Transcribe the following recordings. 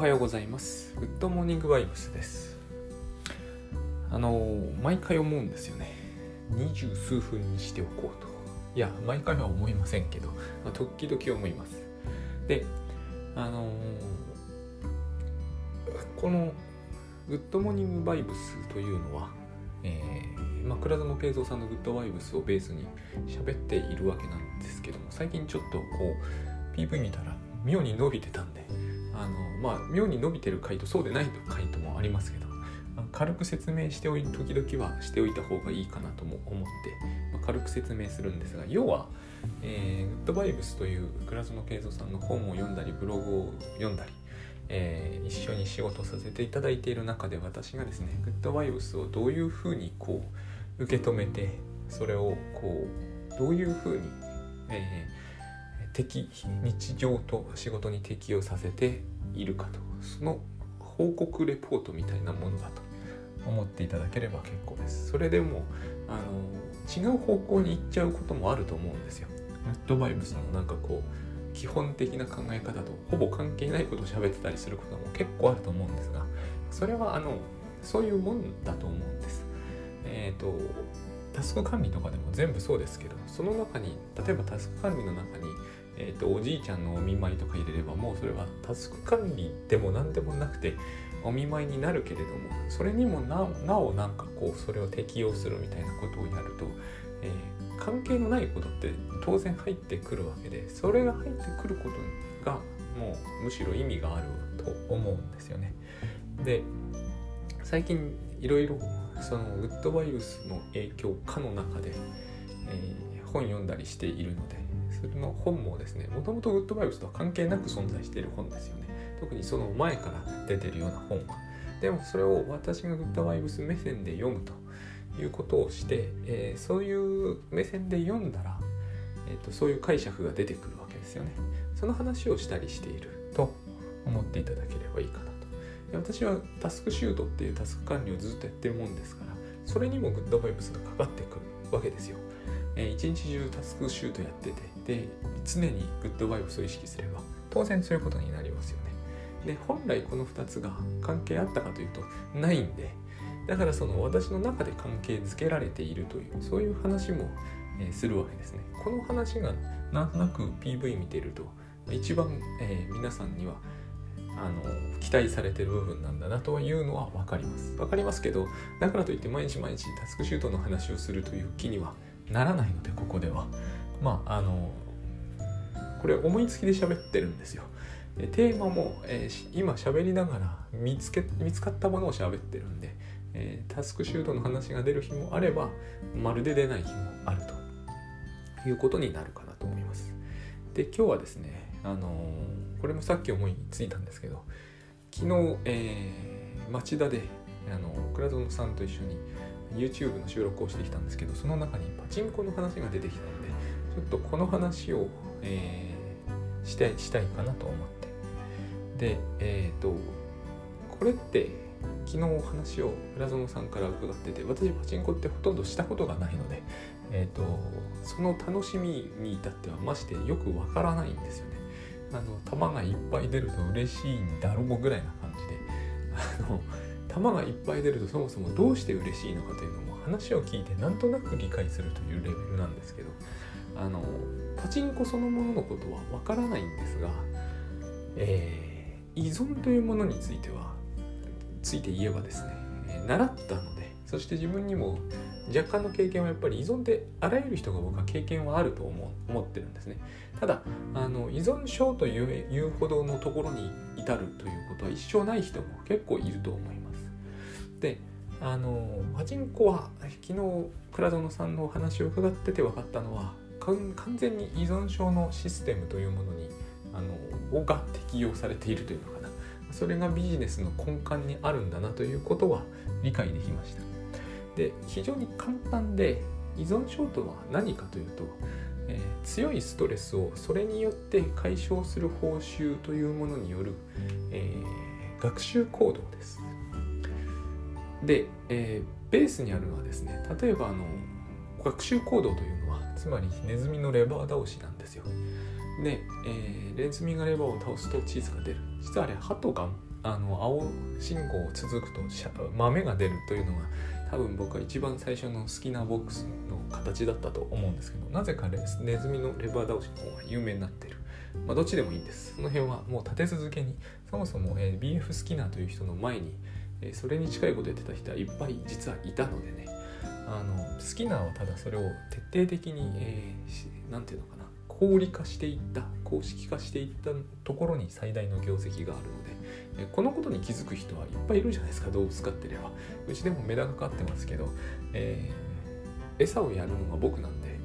おはようございます。グッドモーニングバイブスです。あの毎回思うんですよね。二十数分にしておこうと。いや毎回は思いませんけど、まあ、時々思います。であのこのグッドモーニングバイブスというのは、えーまあ、倉園慶三さんのグッドバイブスをベースに喋っているわけなんですけども最近ちょっとこう PV 見たら妙に伸びてたんであのまあ妙に伸びてる回とそうでない回ともありますけど軽く説明しておい時々はしておいた方がいいかなとも思って、まあ、軽く説明するんですが要は、えー、グッドバイブスという倉園慶三さんの本を読んだりブログを読んだり、えー、一緒に仕事させていただいている中で私がですねグッドバイブスをどういうふうにこう受け止めてそれをこうどういうふうに、えー、適日常と仕事に適用させているかとその報告レポートみたいなものだと思っていただければ結構です。それでもあの違う方向に行っちゃうこともあると思うんですよ。ネットバイブスのなんかこう基本的な考え方とほぼ関係ないことを喋ってたりすることも結構あると思うんですがそれはあのそういうもんだと思うんです。えっ、ー、とタスク管理とかでも全部そうですけどその中に例えばタスク管理の中にえーと、おじいちゃんのお見舞いとか入れればもうそれはタスク管理でも何でもなくてお見舞いになるけれどもそれにもなおなんかこうそれを適用するみたいなことをやると、えー、関係のないことって当然入ってくるわけでそれが入ってくることがもうむしろ意味があると思うんですよね。で最近いろいろそのグッドバイブスの影響下の中で、えー、本読んだりしているのでそれの本もですねもともとグッドバイブスとは関係なく存在している本ですよね。特にその前から出てるような本はでもそれを私がグッドバイブス目線で読むということをして、えー、そういう目線で読んだら、えーと、そういう解釈が出てくるわけですよね。その話をしたりしていると思っていただければいいかなと。私はタスクシュートっていうタスク管理をずっとやってるもんですからそれにもグッドバイブスがかかってくるわけですよ。えー、一日中タスクシュートやっててで常にグッドバイブスを意識すれば当然そういうことになりますよね。で本来この2つが関係あったかというとないんでだからその私の中で関係づけられているというそういう話も、え、するわけですね。この話がなんとなく PV 見てると一番、えー、皆さんにはあの期待されてる部分なんだなというのは分かります。分かりますけどだからといって毎日毎日タスクシュートの話をするという気にはならないのでここでは。まああのこれ思いつきで喋ってるんですよ。テーマも、えー、今喋りながら見つけ見つかったものを喋ってるんで、えー、タスクシュートの話が出る日もあればまるで出ない日もあるということになるかなと思います。で今日はですねあのー、これもさっき思いついたんですけど昨日、えー、町田であの倉園さんと一緒に YouTube の収録をしてきたんですけどその中にパチンコの話が出てきたのでちょっとこの話を、えー、したいしたいかなと思ってでえっ、ー、とこれって昨日お話を浦園さんから伺ってて私パチンコってほとんどしたことがないので、えーと、その楽しみに至ってはましてよくわからないんですよね。あの球がいっぱい出ると嬉しいんだろうぐらいな感じであの球がいっぱい出るとそもそもどうして嬉しいのかというのも話を聞いてなんとなく理解するというレベルなんですけどあのパチンコそのもののことはわからないんですが、えー、依存というものについてはついて言えばですね、え、習ったのでそして自分にも若干の経験はやっぱり依存ってあらゆる人が僕は経験はあると思思ってるんですね。ただあの依存症というほどのところに至るということは一生ない人も結構いると思います。であのパチンコは昨日倉園さんのお話を伺ってて分かったのは完全に依存症のシステムというものにあのが適用されているというのかな。それがビジネスの根幹にあるんだなということは理解できました。で非常に簡単で依存症とは何かというと、えー、強いストレスをそれによって解消する報酬というものによる、えー、学習行動です。で、えー、ベースにあるのはですね例えばあの学習行動というのはつまりネズミのレバー倒しなんですよ。で、えー、ネズミがレバーを倒すとチーズが出る。実はあれ歯とかあの青信号を続くと豆が出るというのが多分僕は一番最初の好きなボックスの形だったと思うんですけどなぜかネズミのレバー倒しの方が有名になっている、まあ、どっちでもいいんです。その辺はもう立て続けにそもそも、えー、BF 好きなという人の前に、え、それに近いことやってた人はいっぱい実はいたのでね。あの好きなはただそれを徹底的に何、えー、て言うのかな。合理化していった公式化していったところに最大の業績があるので。このことに気づく人はいっぱいいるじゃないですか。動物飼ってれば。うちでもメダカ飼ってますけど、えー、餌をやるのが僕なんで。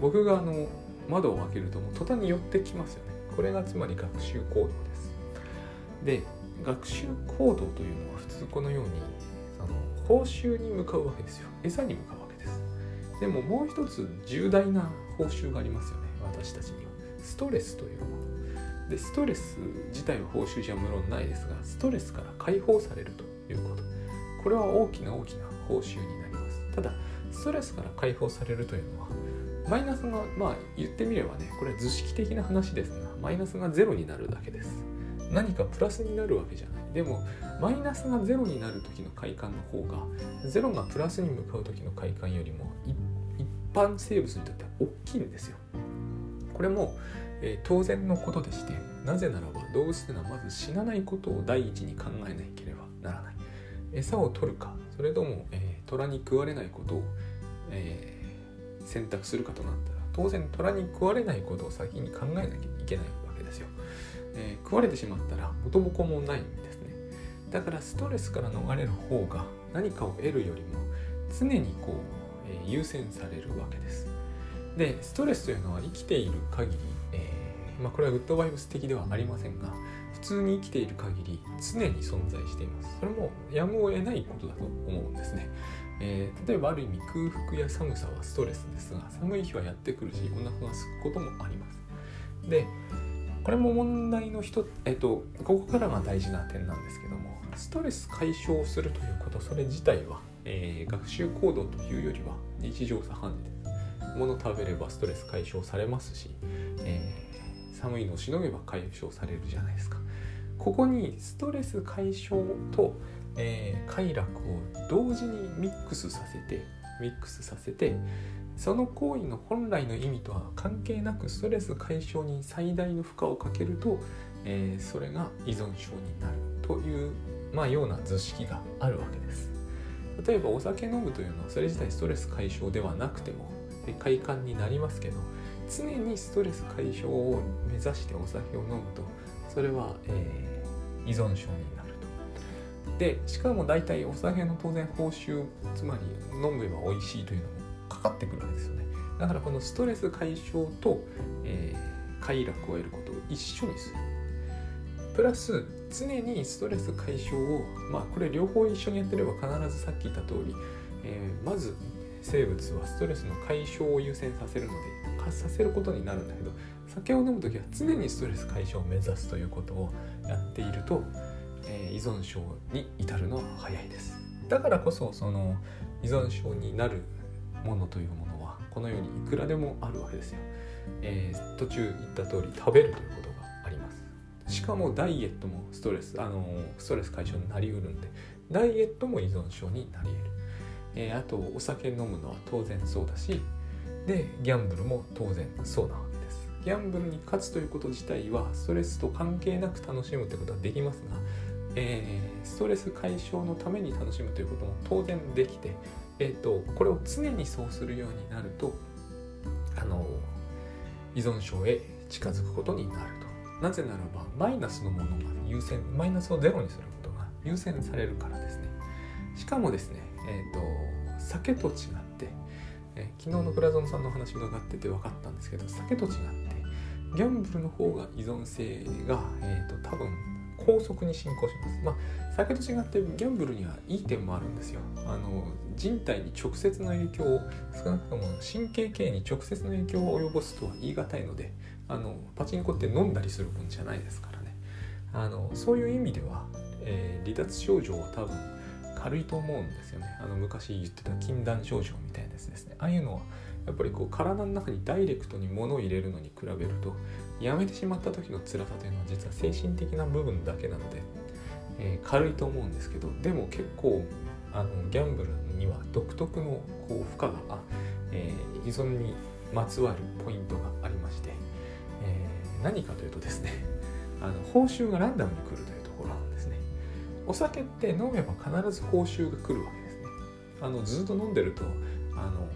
僕があの窓を開けるともう途端に寄ってきますよね。これがつまり学習行動です。で学習行動というのは普通このようにその報酬に向かうわけですよ。餌に向かうわけです。でももう一つ重大な報酬がありますよね。私たちには。ストレスというもの。でストレス自体は報酬じゃ無論ないですがストレスから解放されるということ。これは大きな大きな報酬になります。ただストレスから解放されるというのはマイナスがまあ言ってみればねこれは図式的な話ですがマイナスがゼロになるだけです。何かプラスになるわけじゃない。でもマイナスがゼロになる時の快感の方がゼロがプラスに向かう時の快感よりも一般生物にとっては大きいんですよ。これも、えー、当然のことでしてなぜならば動物というのはまず死なないことを第一に考えなければならない。餌を取るかそれとも、えー、虎に食われないことを、えー、選択するかとなったら当然虎に食われないことを先に考えなきゃいけない、えー、食われてしまったら元も子もないんですね。だからストレスから逃れる方が何かを得るよりも常にこう、え優先されるわけです。でストレスというのは生きている限り、えー、まあ、これはグッドバイブス的ではありませんが普通に生きている限り常に存在しています。それもやむを得ないことだと思うんですね、えー、例えばある意味空腹や寒さはストレスですが寒い日はやってくるしお腹が空くこともあります。でこれも問題の人、えっ、と、ここからが大事な点なんですけどもストレス解消するということそれ自体は、えー、学習行動というよりは日常茶飯事です物食べればストレス解消されますし、えー、寒いのをしのげば解消されるじゃないですか。ここにストレス解消と、えー、快楽を同時にミックスさせてミックスさせてその行為の本来の意味とは関係なくストレス解消に最大の負荷をかけると、えー、それが依存症になるという、まあ、ような図式があるわけです例えばお酒飲むというのはそれ自体ストレス解消ではなくても快感になりますけど常にストレス解消を目指してお酒を飲むとそれは、えー、依存症になると。でしかも大体お酒の当然報酬つまり飲めば美味しいというのもかってくるわけですよね。だからこのストレス解消と、えー、快楽を得ることを一緒にする。プラス常にストレス解消をまあこれ両方一緒にやってれば必ずさっき言った通り、えー、まず生物はストレスの解消を優先させるので活させることになるんだけど酒を飲む時は常にストレス解消を目指すということをやっていると、えー、依存症に至るのは早いですだからこそその依存症になるものというものはこのようにいくらでもあるわけですよ、えー、途中言った通り食べるということがあります。しかもダイエットもストレスあのストレス解消になりうるんでダイエットも依存症になり得る。えー、あとお酒飲むのは当然そうだしでギャンブルも当然そうなわけです。ギャンブルに勝つということ自体はストレスと関係なく楽しむということはできますが、えー、ストレス解消のために楽しむということも当然できて、えーと、これを常にそうするようになるとあの依存症へ近づくことになるとなぜならばマイナスのものが優先マイナスをゼロにすることが優先されるからですねしかもですねえーと、酒と違って、えー、昨日の倉園さんの話伺ってて分かったんですけど酒と違ってギャンブルの方が依存性が、えーと、多分高速に進行します。まあ、酒と違ってギャンブルにはいい点もあるんですよ。あの人体に直接の影響を少なくとも神経系に直接の影響を及ぼすとは言い難いのであのパチンコって飲んだりするもんじゃないですからね。あのそういう意味では、えー、離脱症状は多分軽いと思うんですよね。あの昔言ってた禁断症状みたいなやつですね。ああいうのはやっぱりこう体の中にダイレクトに物を入れるのに比べるとやめてしまった時の辛さというのは実は精神的な部分だけなので、えー、軽いと思うんですけどでも結構あのギャンブルには独特のこう負荷が、えー、依存にまつわるポイントがありまして、えー、何かというとですね あの報酬がランダムに来るというところなんですね。お酒って飲めば必ず報酬が来るわけですね。あのずっと飲んでるとあの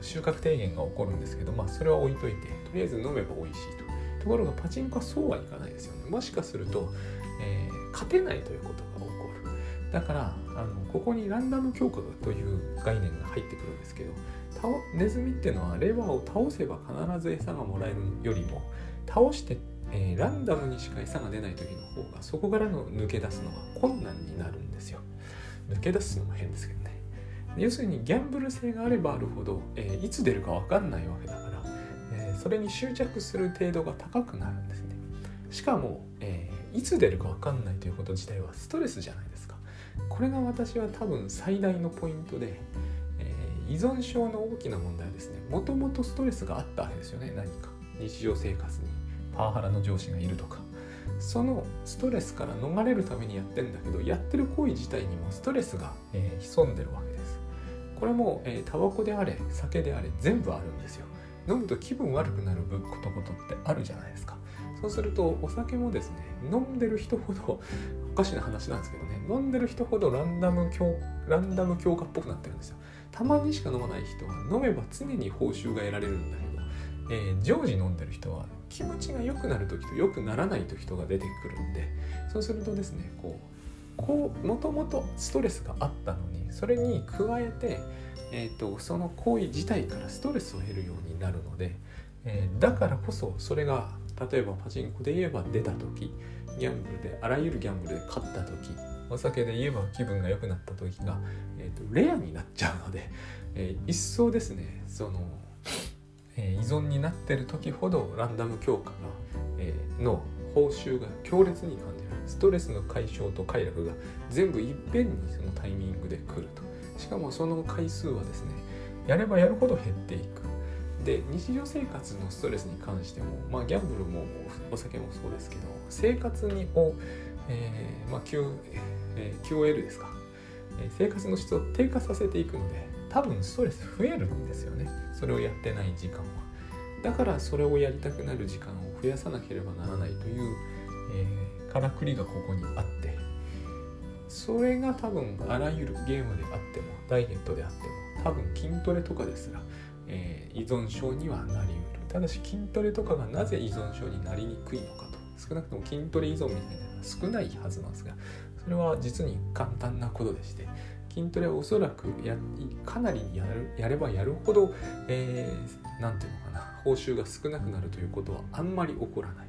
収穫低減が起こるんですけど、まあ、それは置いといてとりあえず飲めば美味しいと。ところがパチンコはそうはいかないですよね。もしかすると、えー、勝てないということが起こる。だからここにランダム強化という概念が入ってくるんですけどネズミっていうのはレバーを倒せば必ず餌がもらえるよりも倒して、えー、ランダムにしか餌が出ない時の方がそこからの抜け出すのが困難になるんですよ。抜け出すのも変ですけどね。要するにギャンブル性があればあるほど、えー、いつ出るか分かんないわけだから、えー、それに執着する程度が高くなるんですね。しかも、え、いつ出るか分かんないということ自体はストレスじゃないですか。これが私は多分最大のポイントで、え依存症の大きな問題はですね。もともとストレスがあったわけですよね何か。日常生活に。パワハラの上司がいるとか。そのストレスから逃れるためにやってんだけどやってる行為自体にもストレスが、え潜んでるわけです。これも、えー、タバコであれ酒であれ全部あるんですよ。飲むと気分悪くなることことってあるじゃないですか。そうするとお酒もですね飲んでる人ほどおかしな話なんですけどね飲んでる人ほどランダム強ランダム強化っぽくなってるんですよ。たまにしか飲まない人は飲めば常に報酬が得られるんだけど、えー、常時飲んでる人は気持ちが良くなる時と良くならない時とが出てくるんでそうするとですねこうこうもともとストレスがあったのにそれに加えて、えーと、その行為自体からストレスを得るようになるので、えー、だからこそそれが例えばパチンコで言えば出た時ギャンブルであらゆるギャンブルで勝った時お酒で言えば気分が良くなった時が、えーと、レアになっちゃうので、えー、一層ですねその、えー、依存になってる時ほどランダム強化が、えー、の報酬が強烈に感じる。ストレスの解消と快楽が全部いっぺんにそのタイミングで来ると。しかもその回数はですねやればやるほど減っていく。で日常生活のストレスに関しても、まあ、ギャンブルもお酒もそうですけど生活にを、えーまあ Q えー、QOL ですか、えー、生活の質を低下させていくので多分ストレス増えるんですよね。それをやってない時間は。だからそれをやりたくなる時間を増やさなければならないという、えー、からくりがここにあってそれが多分あらゆるゲームであってもダイエットであっても多分筋トレとかですら、えー、依存症にはなりうる。ただし筋トレとかがなぜ依存症になりにくいのかと。少なくとも筋トレ依存みたいなのは少ないはずなんですがそれは実に簡単なことでして筋トレはおそらくやかなりやるやればやるほど何、えー、て言うのかな報酬が少なくなるということはあんまり起こらない。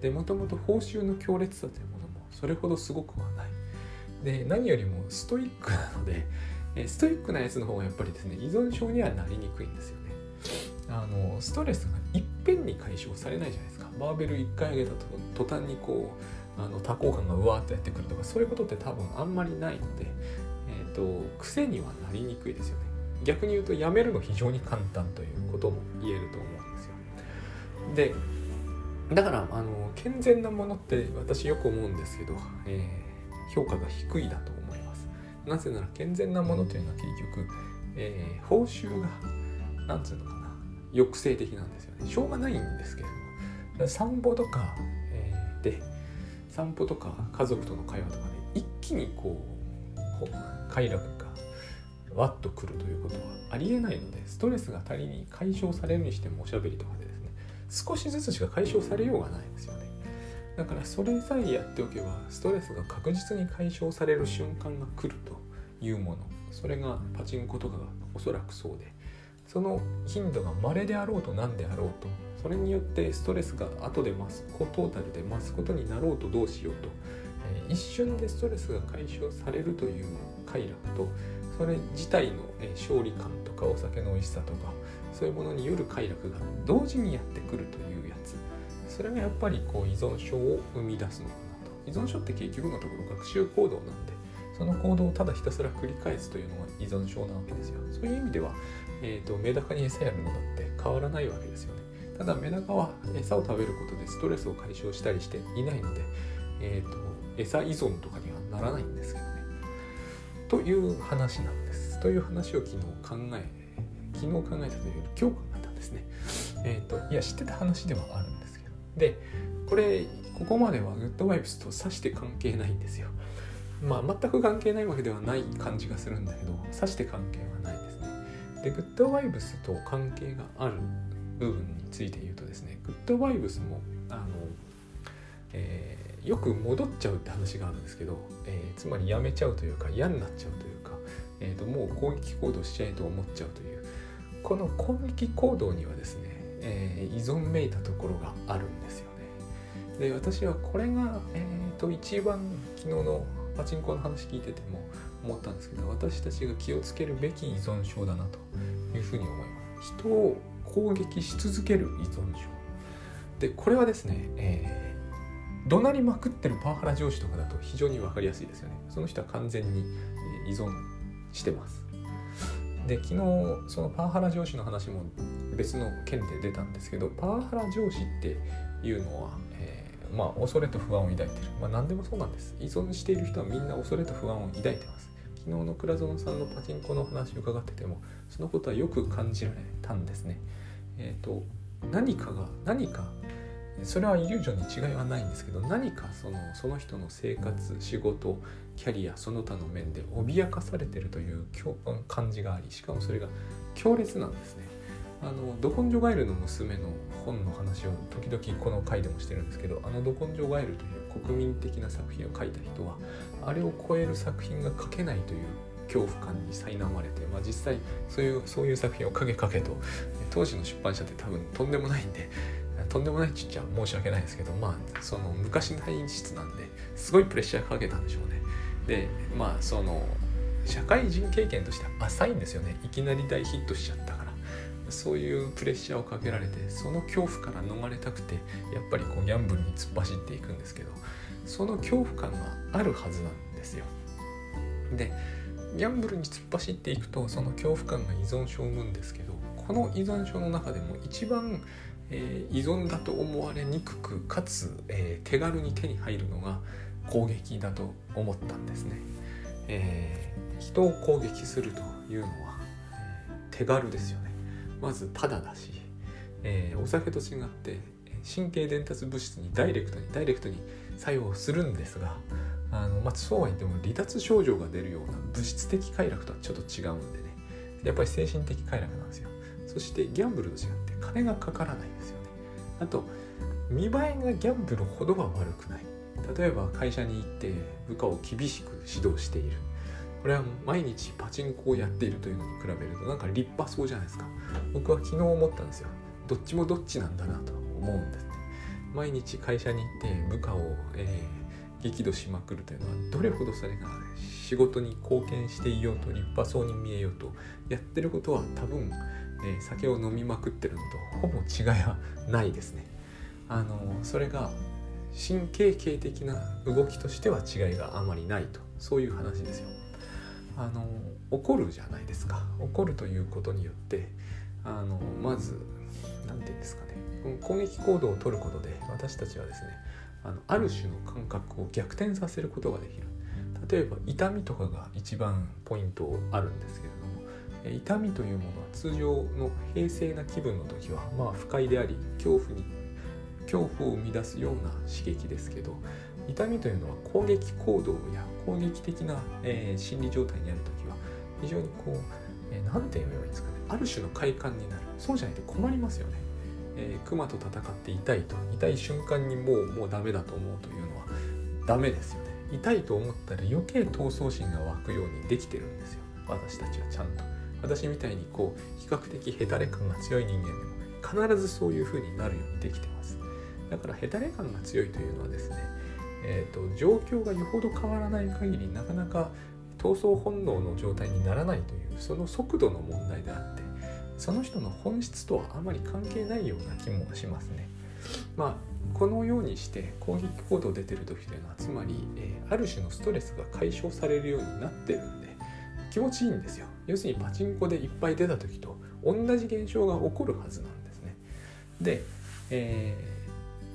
でもともと報酬の強烈さというものもそれほどすごくはない。で何よりもストイックなのでストイックなやつの方がやっぱりですね依存症にはなりにくいんですよね。あのストレスがいっぺんに解消されないじゃないですか。バーベル1回上げたと途端にこうあの多幸感がうわーっとやってくるとかそういうことって多分あんまりないので、えーと、癖にはなりにくいですよね。逆に言うとやめるの非常に簡単ということも言えると思うんですよ。でだからあの健全なものって私よく思うんですけど、えー、評価が低いだとなぜなら健全なものというのは結局、えー、報酬がなんつうのかな抑制的なんですよね。しょうがないんですけれども散歩とか、えー、で散歩とか家族との会話とかで一気にこう快楽がわっとくるということはありえないのでストレスが足りに解消されるにしてもおしゃべりとかでですね少しずつしか解消されようがないんですよね。だからそれさえやっておけばストレスが確実に解消される瞬間が来るというもの。それがパチンコとかがおそらくそうで。その頻度が稀であろうと何であろうとそれによってストレスが後で増すトータルで増すことになろうとどうしようと、えー、一瞬でストレスが解消されるという快楽とそれ自体の、え勝利感とかお酒の美味しさとかそういうものによる快楽が同時にやってくるというそれがやっぱりこう依存症を生み出すのかなと依存症って結局のところ学習行動なんでその行動をただひたすら繰り返すというのが依存症なわけですよそういう意味では、えーとメダカに餌やるのだって変わらないわけですよねただメダカは餌を食べることでストレスを解消したりしていないので、えーと、餌依存とかにはならないんですけどね。という話なんです。という話を昨日考え昨日考えたというより今日考えたんですね。えっ、ー、といや知ってた話ではあるんですでこれここまではグッドバイブスとさして関係ないんですよ。まあ全く関係ないわけではない感じがするんだけどさして関係はないですね。でグッドバイブスと関係がある部分について言うとですねグッドバイブスもあの、えー、よく戻っちゃうって話があるんですけど、えー、つまりやめちゃうというか嫌になっちゃうというか、えーと、もう攻撃行動しちゃえと思っちゃうというこの攻撃行動にはですね、えー、依存めいたところがあるんですよね。で私はこれが、えーと一番昨日のパチンコの話聞いてても思ったんですけど私たちが気をつけるべき依存症だなというふうに思います。人を攻撃し続ける依存症でこれはですね、えー、怒鳴りまくってるパワハラ上司とかだと非常に分かりやすいですよねその人は完全に依存してますで昨日そのパワハラ上司の話も別の件で出たんですけどパワハラ上司っていうのは、えー、まあ恐れと不安を抱いてる。まあ何でもそうなんです。依存している人はみんな恐れと不安を抱いてます。昨日の倉園さんのパチンコの話を伺っててもそのことはよく感じられたんですね。えーと、何かが何かそれはイリュージョンに違いはないんですけど何かそのその人の生活仕事キャリアその他の面で脅かされてるという感じがありしかもそれが強烈なんですね。あのドコンジョガエルの娘の本の話を時々この回でもしてるんですけどあのドコンジョガエルという国民的な作品を書いた人はあれを超える作品が書けないという恐怖感に苛まれて、まあ、実際そういうそういう作品を影かけと当時の出版社って多分とんでもないんでとんでもないちっちゃ申し訳ないですけどまあその昔の演出なんですごいプレッシャーかけたんでしょうねでまあその社会人経験として浅いんですよね。いきなり大ヒットしちゃったから。そういうプレッシャーをかけられてその恐怖から逃れたくてやっぱりこうギャンブルに突っ走っていくんですけどその恐怖感があるはずなんですよ。でギャンブルに突っ走っていくとその恐怖感が依存症を生むんですけどこの依存症の中でも一番、えー、依存だと思われにくくかつ、えー、手軽に手に入るのが攻撃だと思ったんですね。えー、人を攻撃するというのは、え手軽ですよね。まずただだし、えお酒と違って神経伝達物質にダイレクトにダイレクトに作用するんですがあの、まあ、そうは言っても離脱症状が出るような物質的快楽とはちょっと違うんでねやっぱり精神的快楽なんですよそしてギャンブルと違って金がかからないんですよねあと見栄えがギャンブルほどは悪くない例えば会社に行って部下を厳しく指導している。これは毎日パチンコをやっているというのに比べるとなんか立派そうじゃないですか。僕は昨日思ったんですよ。どっちもどっちなんだなと思うんです毎日会社に行って部下を、えー激怒しまくるというのはどれほどそれが仕事に貢献していようと立派そうに見えようとやってることは多分、えー、酒を飲みまくってるのとほぼ違いはないですね。あのそれが神経系的な動きとしては違いがあまりないと。そういう話ですよ。あの怒るじゃないですか。怒るということによってあのまず何て言うんですかね。攻撃行動をとることで私たちはですねあのある種の感覚を逆転させることができる。例えば痛みとかが一番ポイントあるんですけれども痛みというものは通常の平静な気分の時はまあ不快であり恐怖に恐怖を生み出すような刺激ですけど痛みというのは攻撃行動や攻撃的な、えー、心理状態にある時は非常にこう何、えー、て言えばいいんですかねある種の快感になる。そうじゃないと困りますよね。えー、熊と戦って痛いと痛い瞬間にもうもうダメだと思うというのはダメですよね。痛いと思ったら余計闘争心が湧くようにできてるんですよ。私たちはちゃんと。私みたいにこう比較的ヘタレ感が強い人間でも必ずそういう風になるようにできてます。だからヘタレ感が強いというのはですねえーと、状況がよほど変わらない限りなかなか闘争本能の状態にならないというその速度の問題であってその人の本質とはあまり関係ないような気もしますね。まあこのようにして攻撃行動出てる時というのはつまり、えー、ある種のストレスが解消されるようになってるんで気持ちいいんですよ。要するにパチンコでいっぱい出た時と同じ現象が起こるはずなんですね。で、えー、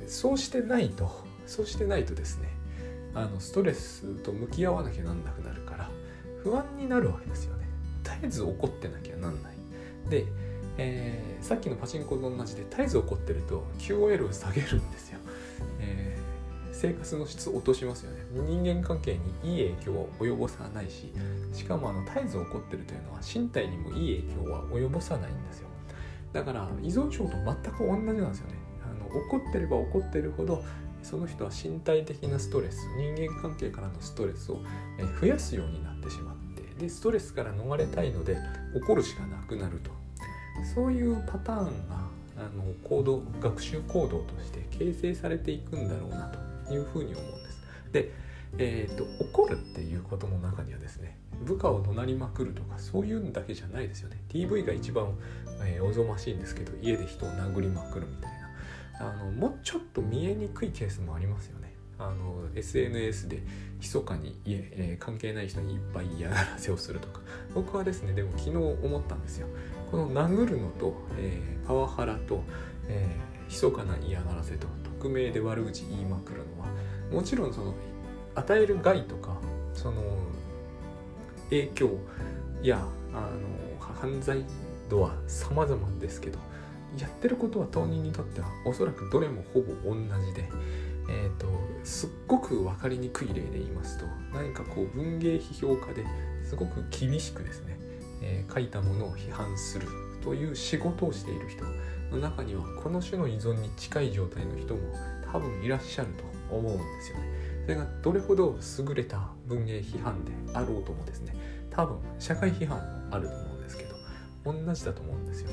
そうしてないとそうしてないとですねあのストレスと向き合わなきゃなんなくなるから不安になるわけですよね。絶えず怒ってなきゃなんない。で、えー、さっきのパチンコと同じで絶えず怒ってると QOL を下げるんですよ、えー、生活の質を落としますよね。人間関係にいい影響を及ぼさないししかもあの絶えず怒ってるというのは身体にもいい影響は及ぼさないんですよ。だから依存症と全く同じなんですよね。怒ってれば怒ってるほどその人は身体的なストレス人間関係からのストレスを増やすようになってしまってでストレスから逃れたいので怒るしかなくなると。そういうパターンがあの行動学習行動として形成されていくんだろうなというふうに思うんです。で、えーと、怒るっていうことの中にはですね部下を怒鳴りまくるとかそういうんだけじゃないですよね。DV が一番、えー、おぞましいんですけど家で人を殴りまくるみたいな。あのもうちょっと見えにくいケースもありますよね。あの SNS で密かに、えー、関係ない人にいっぱい嫌がらせをするとか。僕はですねでも昨日思ったんですよ。この殴るのと、えー、パワハラと、えー、密かな嫌がらせと匿名で悪口言いまくるのはもちろんその与える害とかその影響やあの犯罪度は様々ですけどやってることは当人にとってはおそらくどれもほぼ同じで、えーと、すっごく分かりにくい例で言いますと何かこう文芸批評家ですごく厳しくですね、えー、書いたものを批判するという仕事をしている人の中にはこの種の依存に近い状態の人も多分いらっしゃると思うんですよね。それがどれほど優れた文芸批判であろうともですね多分社会批判もあると思うんですけど同じだと思うんですよ。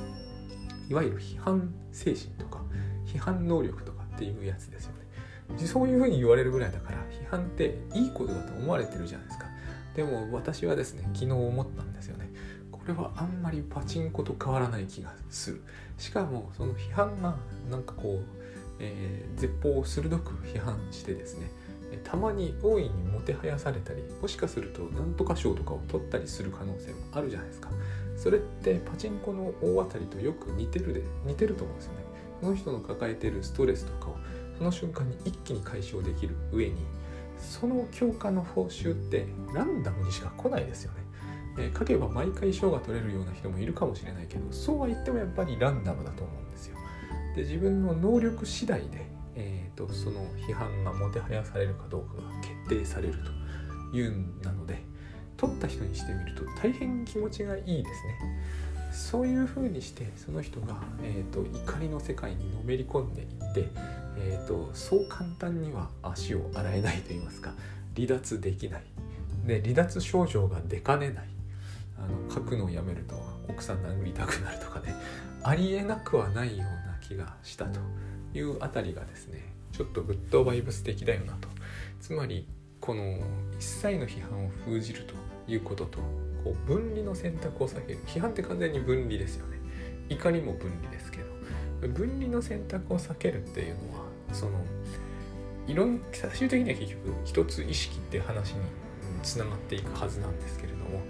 いわゆる批判精神とか批判能力とかっていうやつですよね。そういうふうに言われるぐらいだから批判っていいことだと思われてるじゃないですか。でも私はですね昨日思ったんですよね。これはあんまりパチンコと変わらない気がする。しかもその批判がなんかこう、えー、絶法を鋭く批判してですねたまに大いにもてはやされたりもしかすると何とか賞とかを取ったりする可能性もあるじゃないですかそれってパチンコの大当たりとよく似てるで似てると思うんですよね。その人の抱えてるストレスとかをその瞬間に一気に解消できる上にその強化の報酬ってランダムにしか来ないですよね、えー、書けば毎回賞が取れるような人もいるかもしれないけどそうは言ってもやっぱりランダムだと思うんですよ。で自分の能力次第でえーと、その批判がもてはやされるかどうかが決定されるというんなので取った人にしてみると大変気持ちがいいですね。そういうふうにしてその人が、えーと、怒りの世界にのめり込んでいって、えーと、そう簡単には足を洗えないと言いますか離脱できない。で離脱症状が出かねない。あの書くのをやめると奥さん殴りたくなるとかねありえなくはないような気がしたと。いうあたりがですねちょっとグッドバイブス的だよなと。つまりこの一切の批判を封じるということとこう分離の選択を避ける。批判って完全に分離ですよね。怒りも分離ですけど分離の選択を避けるっていうのはそのいろん最終的には結局一つ意識っていう話につながっていくはずなんですけれども、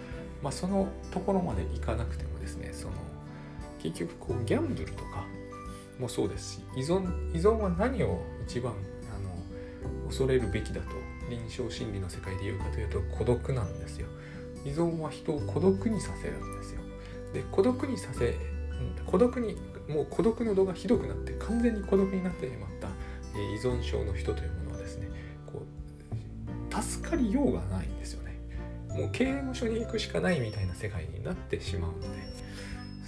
まあ、そのところまでいかなくてもですねその結局こうギャンブルとかもそうですし依存依存は何を一番あの恐れるべきだと臨床心理の世界で言うかというと孤独なんですよ。依存は人を孤独にさせるんですよ。で孤独にさせ孤独にもう孤独の度がひどくなって完全に孤独になってしまった依存症の人というものはですねこう助かりようがないんですよね。もう刑務所に行くしかないみたいな世界になってしまうので。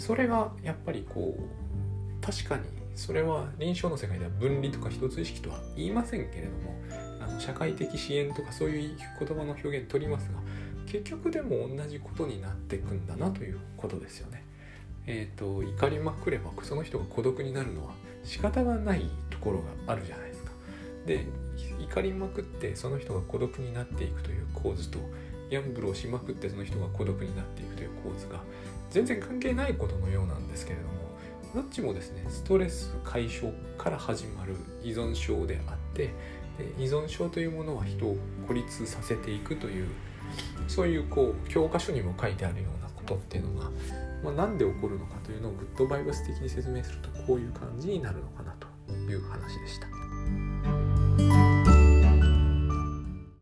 それはやっぱりこう確かにそれは臨床の世界では分離とか一つ意識とは言いませんけれども社会的支援とかそういう言葉の表現取りますが結局でも同じことになっていくんだなということですよね。えっ、ー、と怒りまくればその人が孤独になるのは仕方がないところがあるじゃないですか。で怒りまくってその人が孤独になっていくという構図とギャンブルをしまくってその人が孤独になっていくという構図が全然関係ないことのようなんですけれどもどっちもですねストレス解消から始まる依存症であって依存症というものは人を孤立させていくというそういうこう教科書にも書いてあるようなことっていうのが、まあ、何で起こるのかというのをグッドバイブス的に説明するとこういう感じになるのかなという話でした。